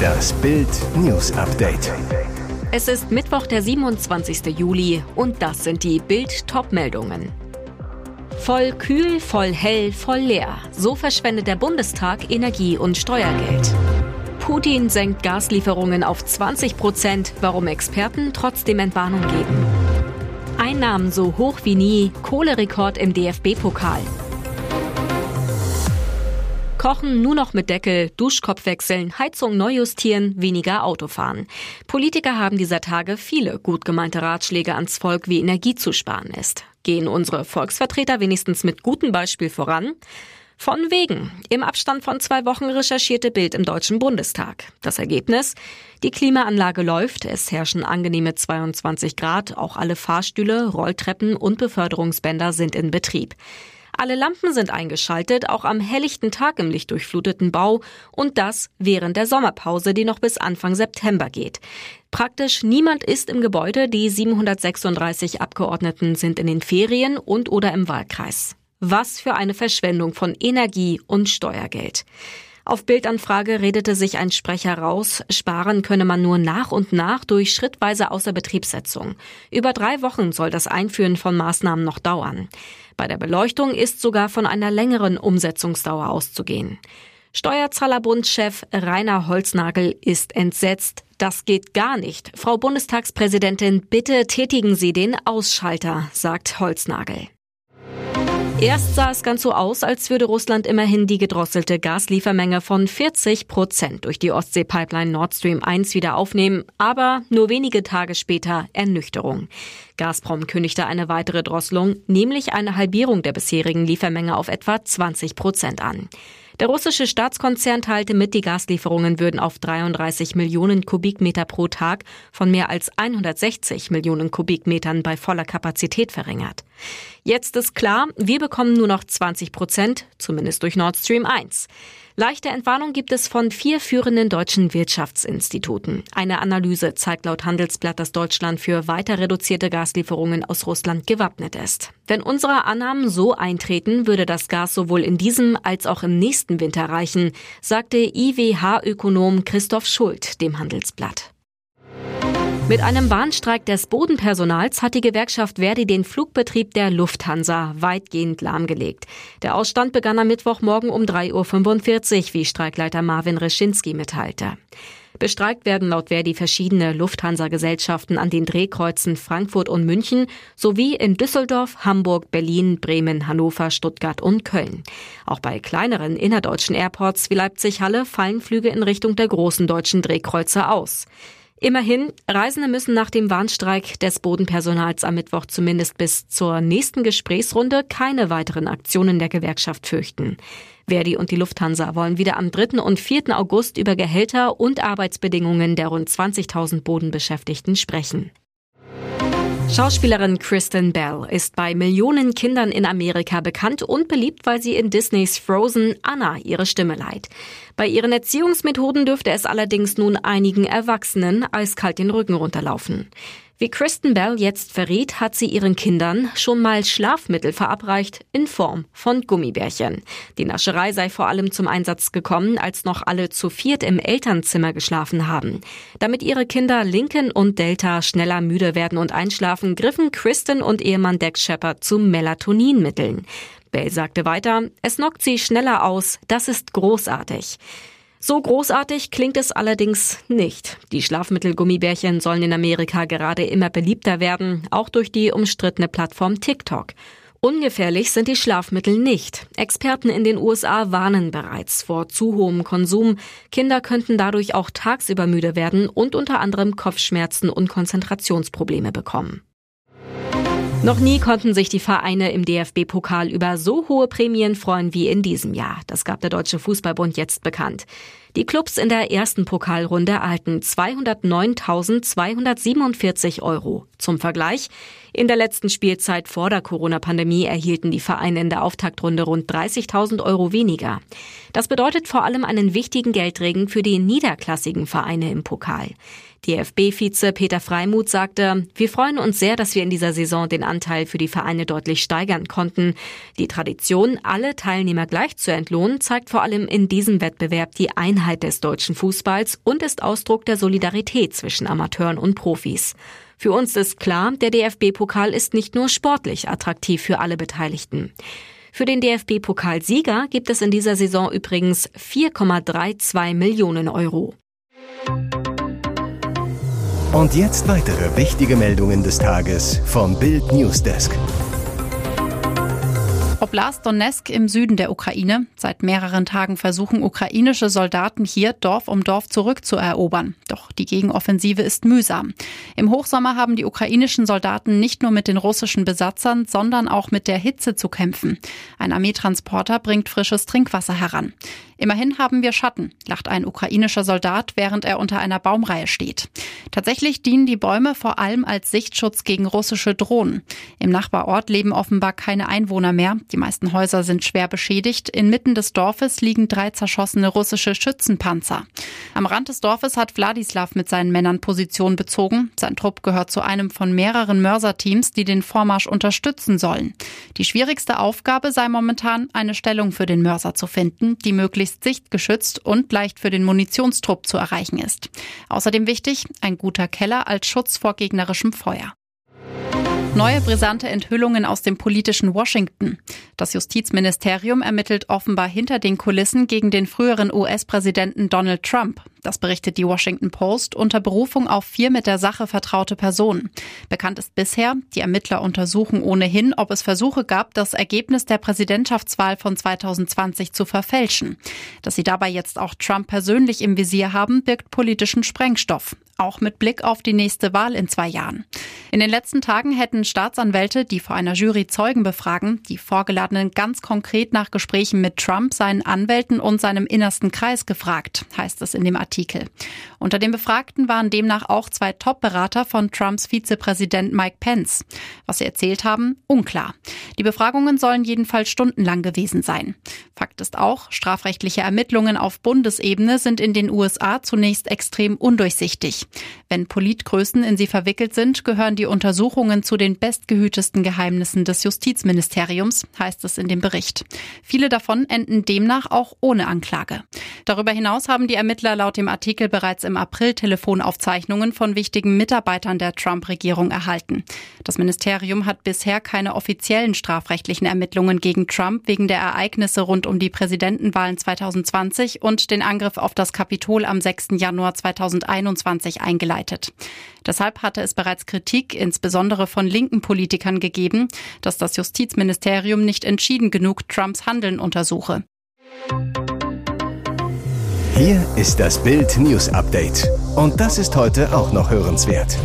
Das Bild News Update. Es ist Mittwoch, der 27. Juli und das sind die Bild Topmeldungen. Voll kühl, voll hell, voll leer. So verschwendet der Bundestag Energie und Steuergeld. Putin senkt Gaslieferungen auf 20 Prozent, warum Experten trotzdem Entwarnung geben. Einnahmen so hoch wie nie, Kohlerekord im DFB-Pokal. Kochen nur noch mit Deckel, Duschkopf wechseln, Heizung neu justieren, weniger Autofahren. Politiker haben dieser Tage viele gut gemeinte Ratschläge ans Volk, wie Energie zu sparen ist. Gehen unsere Volksvertreter wenigstens mit gutem Beispiel voran? Von wegen. Im Abstand von zwei Wochen recherchierte Bild im Deutschen Bundestag. Das Ergebnis? Die Klimaanlage läuft, es herrschen angenehme 22 Grad, auch alle Fahrstühle, Rolltreppen und Beförderungsbänder sind in Betrieb. Alle Lampen sind eingeschaltet, auch am helllichten Tag im lichtdurchfluteten Bau und das während der Sommerpause, die noch bis Anfang September geht. Praktisch niemand ist im Gebäude, die 736 Abgeordneten sind in den Ferien und oder im Wahlkreis. Was für eine Verschwendung von Energie und Steuergeld. Auf Bildanfrage redete sich ein Sprecher raus, sparen könne man nur nach und nach durch schrittweise Außerbetriebssetzung. Über drei Wochen soll das Einführen von Maßnahmen noch dauern. Bei der Beleuchtung ist sogar von einer längeren Umsetzungsdauer auszugehen. Steuerzahlerbundchef Rainer Holznagel ist entsetzt. Das geht gar nicht. Frau Bundestagspräsidentin, bitte tätigen Sie den Ausschalter, sagt Holznagel. Erst sah es ganz so aus, als würde Russland immerhin die gedrosselte Gasliefermenge von 40 Prozent durch die Ostsee-Pipeline Nord Stream 1 wieder aufnehmen, aber nur wenige Tage später Ernüchterung. Gazprom kündigte eine weitere Drosselung, nämlich eine Halbierung der bisherigen Liefermenge auf etwa 20 Prozent an. Der russische Staatskonzern teilte mit, die Gaslieferungen würden auf 33 Millionen Kubikmeter pro Tag von mehr als 160 Millionen Kubikmetern bei voller Kapazität verringert. Jetzt ist klar, wir bekommen nur noch 20 Prozent, zumindest durch Nord Stream 1. Leichte Entwarnung gibt es von vier führenden deutschen Wirtschaftsinstituten. Eine Analyse zeigt laut Handelsblatt, dass Deutschland für weiter reduzierte Gaslieferungen aus Russland gewappnet ist. Wenn unsere Annahmen so eintreten, würde das Gas sowohl in diesem als auch im nächsten Winter reichen, sagte IWH-Ökonom Christoph Schult dem Handelsblatt. Mit einem Bahnstreik des Bodenpersonals hat die Gewerkschaft Verdi den Flugbetrieb der Lufthansa weitgehend lahmgelegt. Der Ausstand begann am Mittwochmorgen um 3.45 Uhr, wie Streikleiter Marvin Reschinski mitteilte. Bestreikt werden laut Verdi verschiedene Lufthansa-Gesellschaften an den Drehkreuzen Frankfurt und München sowie in Düsseldorf, Hamburg, Berlin, Bremen, Hannover, Stuttgart und Köln. Auch bei kleineren innerdeutschen Airports wie Leipzig-Halle fallen Flüge in Richtung der großen deutschen Drehkreuze aus. Immerhin, Reisende müssen nach dem Warnstreik des Bodenpersonals am Mittwoch zumindest bis zur nächsten Gesprächsrunde keine weiteren Aktionen der Gewerkschaft fürchten. Verdi und die Lufthansa wollen wieder am 3. und 4. August über Gehälter und Arbeitsbedingungen der rund 20.000 Bodenbeschäftigten sprechen. Schauspielerin Kristen Bell ist bei Millionen Kindern in Amerika bekannt und beliebt, weil sie in Disneys Frozen Anna ihre Stimme leiht. Bei ihren Erziehungsmethoden dürfte es allerdings nun einigen Erwachsenen eiskalt den Rücken runterlaufen. Wie Kristen Bell jetzt verriet, hat sie ihren Kindern schon mal Schlafmittel verabreicht in Form von Gummibärchen. Die Nascherei sei vor allem zum Einsatz gekommen, als noch alle zu viert im Elternzimmer geschlafen haben. Damit ihre Kinder Lincoln und Delta schneller müde werden und einschlafen, griffen Kristen und Ehemann Dex Shepard zu Melatoninmitteln. Bell sagte weiter, es knockt sie schneller aus, das ist großartig. So großartig klingt es allerdings nicht. Die Schlafmittelgummibärchen sollen in Amerika gerade immer beliebter werden, auch durch die umstrittene Plattform TikTok. Ungefährlich sind die Schlafmittel nicht. Experten in den USA warnen bereits vor zu hohem Konsum. Kinder könnten dadurch auch tagsüber müde werden und unter anderem Kopfschmerzen und Konzentrationsprobleme bekommen. Noch nie konnten sich die Vereine im DFB-Pokal über so hohe Prämien freuen wie in diesem Jahr. Das gab der Deutsche Fußballbund jetzt bekannt. Die Clubs in der ersten Pokalrunde erhalten 209.247 Euro. Zum Vergleich, in der letzten Spielzeit vor der Corona-Pandemie erhielten die Vereine in der Auftaktrunde rund 30.000 Euro weniger. Das bedeutet vor allem einen wichtigen Geldregen für die niederklassigen Vereine im Pokal. DFB-Vize Peter Freimuth sagte, wir freuen uns sehr, dass wir in dieser Saison den Anteil für die Vereine deutlich steigern konnten. Die Tradition, alle Teilnehmer gleich zu entlohnen, zeigt vor allem in diesem Wettbewerb die Einheit des deutschen Fußballs und ist Ausdruck der Solidarität zwischen Amateuren und Profis. Für uns ist klar, der DFB-Pokal ist nicht nur sportlich attraktiv für alle Beteiligten. Für den DFB-Pokalsieger gibt es in dieser Saison übrigens 4,32 Millionen Euro. Und jetzt weitere wichtige Meldungen des Tages vom Bild Newsdesk. Oblast Donetsk im Süden der Ukraine. Seit mehreren Tagen versuchen ukrainische Soldaten hier Dorf um Dorf zurückzuerobern. Doch die Gegenoffensive ist mühsam. Im Hochsommer haben die ukrainischen Soldaten nicht nur mit den russischen Besatzern, sondern auch mit der Hitze zu kämpfen. Ein Armeetransporter bringt frisches Trinkwasser heran. Immerhin haben wir Schatten, lacht ein ukrainischer Soldat, während er unter einer Baumreihe steht. Tatsächlich dienen die Bäume vor allem als Sichtschutz gegen russische Drohnen. Im Nachbarort leben offenbar keine Einwohner mehr. Die meisten Häuser sind schwer beschädigt. Inmitten des Dorfes liegen drei zerschossene russische Schützenpanzer. Am Rand des Dorfes hat Wladislav mit seinen Männern Position bezogen. Sein Trupp gehört zu einem von mehreren Mörserteams, die den Vormarsch unterstützen sollen. Die schwierigste Aufgabe sei momentan, eine Stellung für den Mörser zu finden, die möglichst möglichst sichtgeschützt und leicht für den Munitionstrupp zu erreichen ist. Außerdem wichtig, ein guter Keller als Schutz vor gegnerischem Feuer. Neue brisante Enthüllungen aus dem politischen Washington. Das Justizministerium ermittelt offenbar hinter den Kulissen gegen den früheren US-Präsidenten Donald Trump. Das berichtet die Washington Post unter Berufung auf vier mit der Sache vertraute Personen. Bekannt ist bisher, die Ermittler untersuchen ohnehin, ob es Versuche gab, das Ergebnis der Präsidentschaftswahl von 2020 zu verfälschen. Dass sie dabei jetzt auch Trump persönlich im Visier haben, birgt politischen Sprengstoff auch mit Blick auf die nächste Wahl in zwei Jahren. In den letzten Tagen hätten Staatsanwälte, die vor einer Jury Zeugen befragen, die Vorgeladenen ganz konkret nach Gesprächen mit Trump, seinen Anwälten und seinem innersten Kreis gefragt, heißt es in dem Artikel. Unter den Befragten waren demnach auch zwei Top-Berater von Trumps Vizepräsident Mike Pence. Was sie erzählt haben, unklar. Die Befragungen sollen jedenfalls stundenlang gewesen sein. Fakt ist auch, strafrechtliche Ermittlungen auf Bundesebene sind in den USA zunächst extrem undurchsichtig. Wenn Politgrößen in sie verwickelt sind, gehören die Untersuchungen zu den bestgehütesten Geheimnissen des Justizministeriums, heißt es in dem Bericht. Viele davon enden demnach auch ohne Anklage. Darüber hinaus haben die Ermittler laut dem Artikel bereits im April Telefonaufzeichnungen von wichtigen Mitarbeitern der Trump-Regierung erhalten. Das Ministerium hat bisher keine offiziellen strafrechtlichen Ermittlungen gegen Trump wegen der Ereignisse rund um die Präsidentenwahlen 2020 und den Angriff auf das Kapitol am 6. Januar 2021 eingeleitet. Deshalb hatte es bereits Kritik, insbesondere von linken Politikern, gegeben, dass das Justizministerium nicht entschieden genug Trumps Handeln untersuche. Hier ist das Bild News Update. Und das ist heute auch noch hörenswert.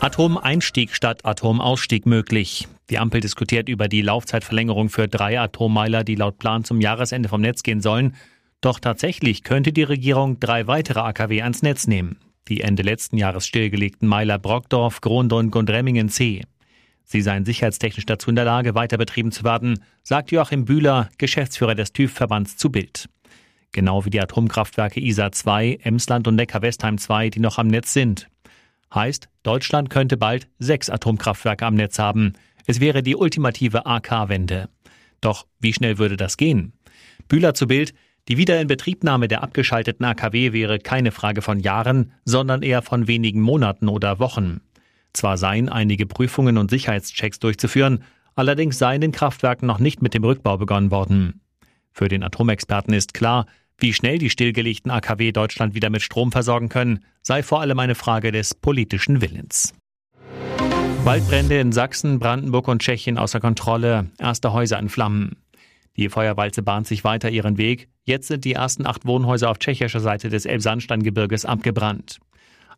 Atomeinstieg statt Atomausstieg möglich. Die Ampel diskutiert über die Laufzeitverlängerung für drei Atommeiler, die laut Plan zum Jahresende vom Netz gehen sollen. Doch tatsächlich könnte die Regierung drei weitere AKW ans Netz nehmen. Die Ende letzten Jahres stillgelegten Meiler Brockdorf, Grondonk und Remmingen C. Sie seien sicherheitstechnisch dazu in der Lage, weiter betrieben zu werden, sagt Joachim Bühler, Geschäftsführer des TÜV-Verbands zu Bild. Genau wie die Atomkraftwerke ISA 2, Emsland und Neckar-Westheim 2, die noch am Netz sind. Heißt, Deutschland könnte bald sechs Atomkraftwerke am Netz haben. Es wäre die ultimative AK-Wende. Doch wie schnell würde das gehen? Bühler zu Bild, die Wiederinbetriebnahme der abgeschalteten AKW wäre keine Frage von Jahren, sondern eher von wenigen Monaten oder Wochen. Zwar seien einige Prüfungen und Sicherheitschecks durchzuführen, allerdings seien den Kraftwerken noch nicht mit dem Rückbau begonnen worden. Für den Atomexperten ist klar, wie schnell die stillgelegten AKW Deutschland wieder mit Strom versorgen können, sei vor allem eine Frage des politischen Willens. Waldbrände in Sachsen, Brandenburg und Tschechien außer Kontrolle, erste Häuser in Flammen. Die Feuerwalze bahnt sich weiter ihren Weg. Jetzt sind die ersten acht Wohnhäuser auf tschechischer Seite des Elbsandsteingebirges abgebrannt.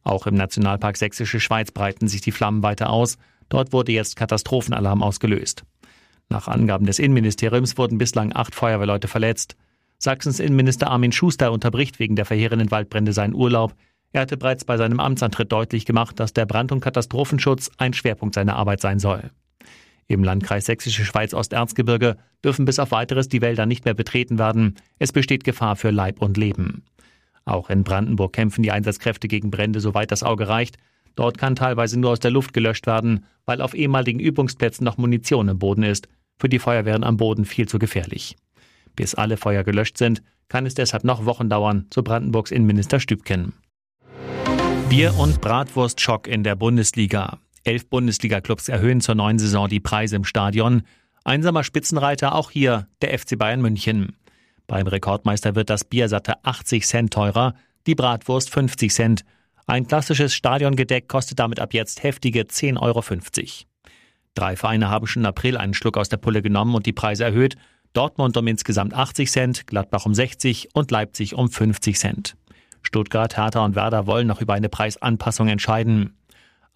Auch im Nationalpark Sächsische Schweiz breiten sich die Flammen weiter aus. Dort wurde jetzt Katastrophenalarm ausgelöst. Nach Angaben des Innenministeriums wurden bislang acht Feuerwehrleute verletzt. Sachsens Innenminister Armin Schuster unterbricht wegen der verheerenden Waldbrände seinen Urlaub. Er hatte bereits bei seinem Amtsantritt deutlich gemacht, dass der Brand- und Katastrophenschutz ein Schwerpunkt seiner Arbeit sein soll. Im Landkreis Sächsische Schweiz Osterzgebirge dürfen bis auf weiteres die Wälder nicht mehr betreten werden. Es besteht Gefahr für Leib und Leben. Auch in Brandenburg kämpfen die Einsatzkräfte gegen Brände, soweit das Auge reicht. Dort kann teilweise nur aus der Luft gelöscht werden, weil auf ehemaligen Übungsplätzen noch Munition im Boden ist. Für die Feuerwehren am Boden viel zu gefährlich. Bis alle Feuer gelöscht sind, kann es deshalb noch Wochen dauern, so Brandenburgs Innenminister Stübken. Bier- und Bratwurstschock in der Bundesliga. Elf Bundesliga-Clubs erhöhen zur neuen Saison die Preise im Stadion. Einsamer Spitzenreiter auch hier der FC Bayern München. Beim Rekordmeister wird das Bier satte 80 Cent teurer, die Bratwurst 50 Cent. Ein klassisches Stadiongedeck kostet damit ab jetzt heftige 10,50 Euro. Drei Vereine haben schon im April einen Schluck aus der Pulle genommen und die Preise erhöht. Dortmund um insgesamt 80 Cent, Gladbach um 60 und Leipzig um 50 Cent. Stuttgart, Hertha und Werder wollen noch über eine Preisanpassung entscheiden.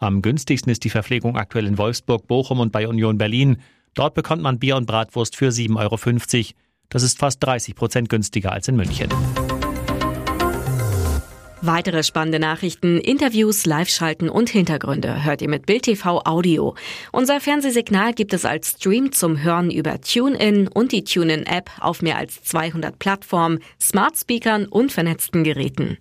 Am günstigsten ist die Verpflegung aktuell in Wolfsburg, Bochum und bei Union Berlin. Dort bekommt man Bier und Bratwurst für 7,50 Euro. Das ist fast 30 Prozent günstiger als in München. Weitere spannende Nachrichten, Interviews, Live-Schalten und Hintergründe hört ihr mit Bild TV Audio. Unser Fernsehsignal gibt es als Stream zum Hören über TuneIn und die TuneIn-App auf mehr als 200 Plattformen, Smart Speakern und vernetzten Geräten.